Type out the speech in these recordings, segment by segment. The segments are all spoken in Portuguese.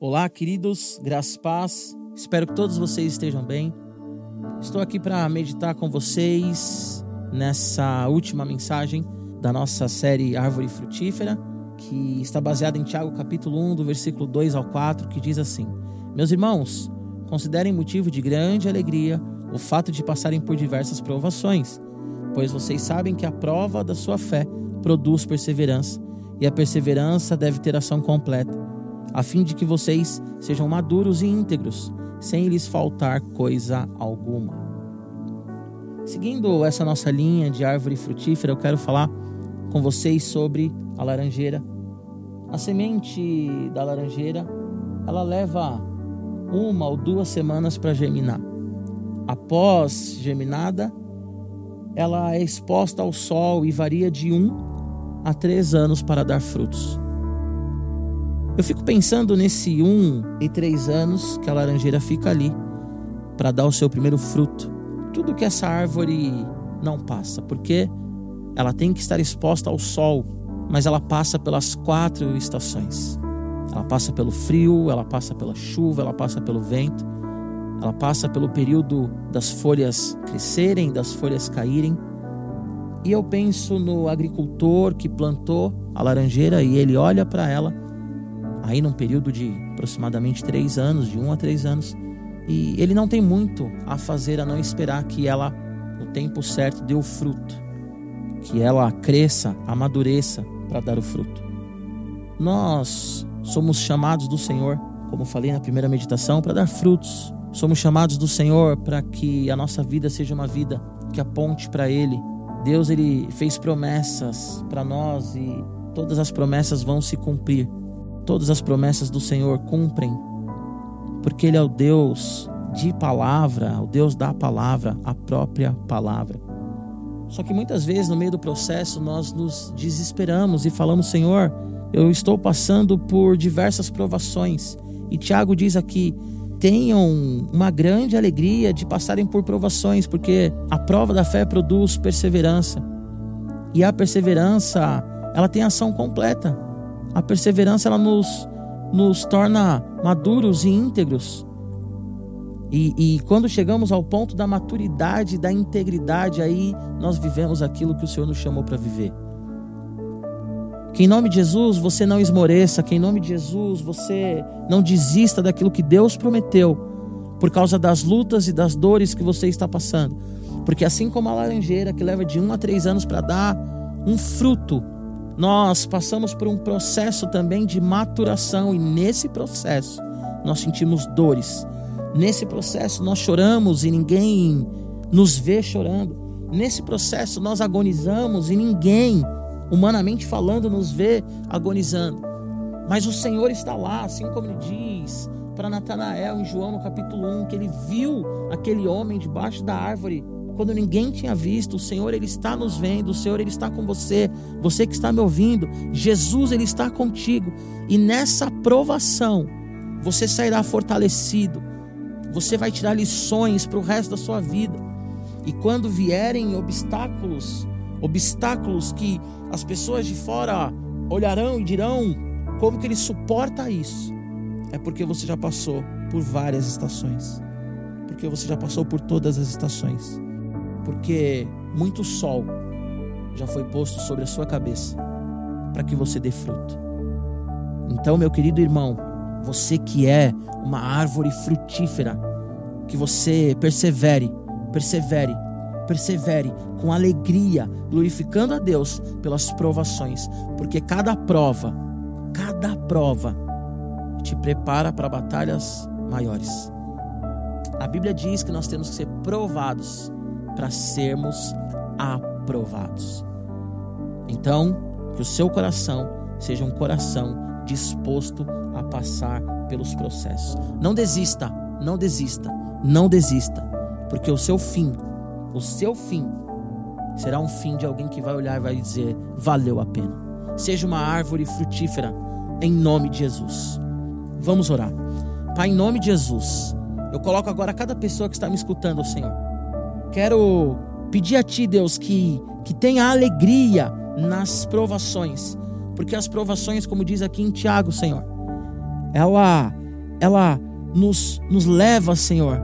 Olá, queridos, graças paz. Espero que todos vocês estejam bem. Estou aqui para meditar com vocês nessa última mensagem da nossa série Árvore Frutífera, que está baseada em Tiago capítulo 1, do versículo 2 ao 4, que diz assim: Meus irmãos, considerem motivo de grande alegria o fato de passarem por diversas provações, pois vocês sabem que a prova da sua fé produz perseverança, e a perseverança deve ter ação completa a fim de que vocês sejam maduros e íntegros, sem lhes faltar coisa alguma. Seguindo essa nossa linha de árvore frutífera, eu quero falar com vocês sobre a laranjeira. A semente da laranjeira, ela leva uma ou duas semanas para germinar. Após germinada, ela é exposta ao sol e varia de um a três anos para dar frutos. Eu fico pensando nesse um e três anos que a laranjeira fica ali para dar o seu primeiro fruto. Tudo que essa árvore não passa, porque ela tem que estar exposta ao sol, mas ela passa pelas quatro estações. Ela passa pelo frio, ela passa pela chuva, ela passa pelo vento, ela passa pelo período das folhas crescerem, das folhas caírem. E eu penso no agricultor que plantou a laranjeira e ele olha para ela aí num período de aproximadamente três anos, de um a três anos. E ele não tem muito a fazer a não esperar que ela, no tempo certo, dê o fruto, que ela cresça, amadureça para dar o fruto. Nós somos chamados do Senhor, como falei na primeira meditação, para dar frutos. Somos chamados do Senhor para que a nossa vida seja uma vida que aponte para Ele. Deus ele fez promessas para nós e todas as promessas vão se cumprir todas as promessas do Senhor cumprem, porque Ele é o Deus de palavra, o Deus da palavra, a própria palavra. Só que muitas vezes no meio do processo nós nos desesperamos e falamos: Senhor, eu estou passando por diversas provações. E Tiago diz aqui: tenham uma grande alegria de passarem por provações, porque a prova da fé produz perseverança. E a perseverança, ela tem ação completa. A perseverança ela nos, nos torna maduros e íntegros. E, e, quando chegamos ao ponto da maturidade, da integridade, aí nós vivemos aquilo que o Senhor nos chamou para viver. Que em nome de Jesus você não esmoreça, que em nome de Jesus você não desista daquilo que Deus prometeu, por causa das lutas e das dores que você está passando. Porque assim como a laranjeira que leva de um a três anos para dar um fruto, nós passamos por um processo também de maturação e nesse processo nós sentimos dores. Nesse processo nós choramos e ninguém nos vê chorando. Nesse processo nós agonizamos e ninguém, humanamente falando, nos vê agonizando. Mas o Senhor está lá, assim como ele diz para Natanael em João no capítulo 1, que ele viu aquele homem debaixo da árvore quando ninguém tinha visto, o Senhor ele está nos vendo, o Senhor ele está com você, você que está me ouvindo, Jesus ele está contigo. E nessa provação, você sairá fortalecido. Você vai tirar lições para o resto da sua vida. E quando vierem obstáculos, obstáculos que as pessoas de fora olharão e dirão como que ele suporta isso, é porque você já passou por várias estações. Porque você já passou por todas as estações porque muito sol já foi posto sobre a sua cabeça para que você dê fruto. Então, meu querido irmão, você que é uma árvore frutífera, que você persevere, persevere, persevere com alegria, glorificando a Deus pelas provações, porque cada prova, cada prova te prepara para batalhas maiores. A Bíblia diz que nós temos que ser provados para sermos aprovados. Então, que o seu coração seja um coração disposto a passar pelos processos. Não desista, não desista, não desista, porque o seu fim, o seu fim será um fim de alguém que vai olhar e vai dizer: valeu a pena. Seja uma árvore frutífera em nome de Jesus. Vamos orar. Pai, em nome de Jesus, eu coloco agora cada pessoa que está me escutando, Senhor Quero pedir a Ti, Deus, que, que tenha alegria nas provações, porque as provações, como diz aqui em Tiago, Senhor, ela, ela nos, nos leva, Senhor.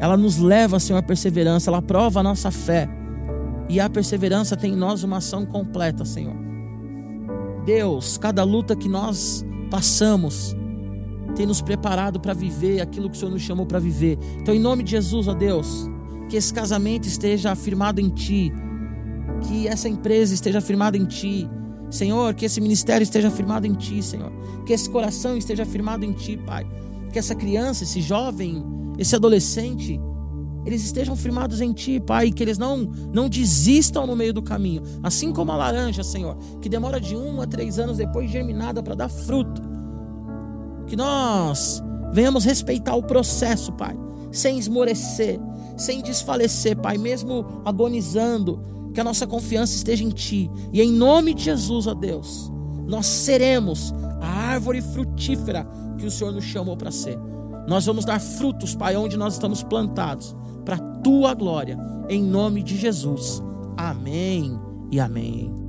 Ela nos leva, Senhor, à perseverança, ela prova a nossa fé. E a perseverança tem em nós uma ação completa, Senhor. Deus, cada luta que nós passamos tem nos preparado para viver aquilo que o Senhor nos chamou para viver. Então, em nome de Jesus, ó Deus, que esse casamento esteja afirmado em Ti, que essa empresa esteja afirmada em Ti, Senhor, que esse ministério esteja firmado em Ti, Senhor. Que esse coração esteja firmado em Ti, Pai. Que essa criança, esse jovem, esse adolescente, eles estejam firmados em Ti, Pai. Que eles não, não desistam no meio do caminho. Assim como a laranja, Senhor, que demora de um a três anos depois germinada para dar fruto. Que nós venhamos respeitar o processo, Pai. Sem esmorecer, sem desfalecer, Pai, mesmo agonizando que a nossa confiança esteja em Ti. E em nome de Jesus, ó Deus, nós seremos a árvore frutífera que o Senhor nos chamou para ser. Nós vamos dar frutos, Pai, onde nós estamos plantados, para a Tua glória, em nome de Jesus. Amém e amém.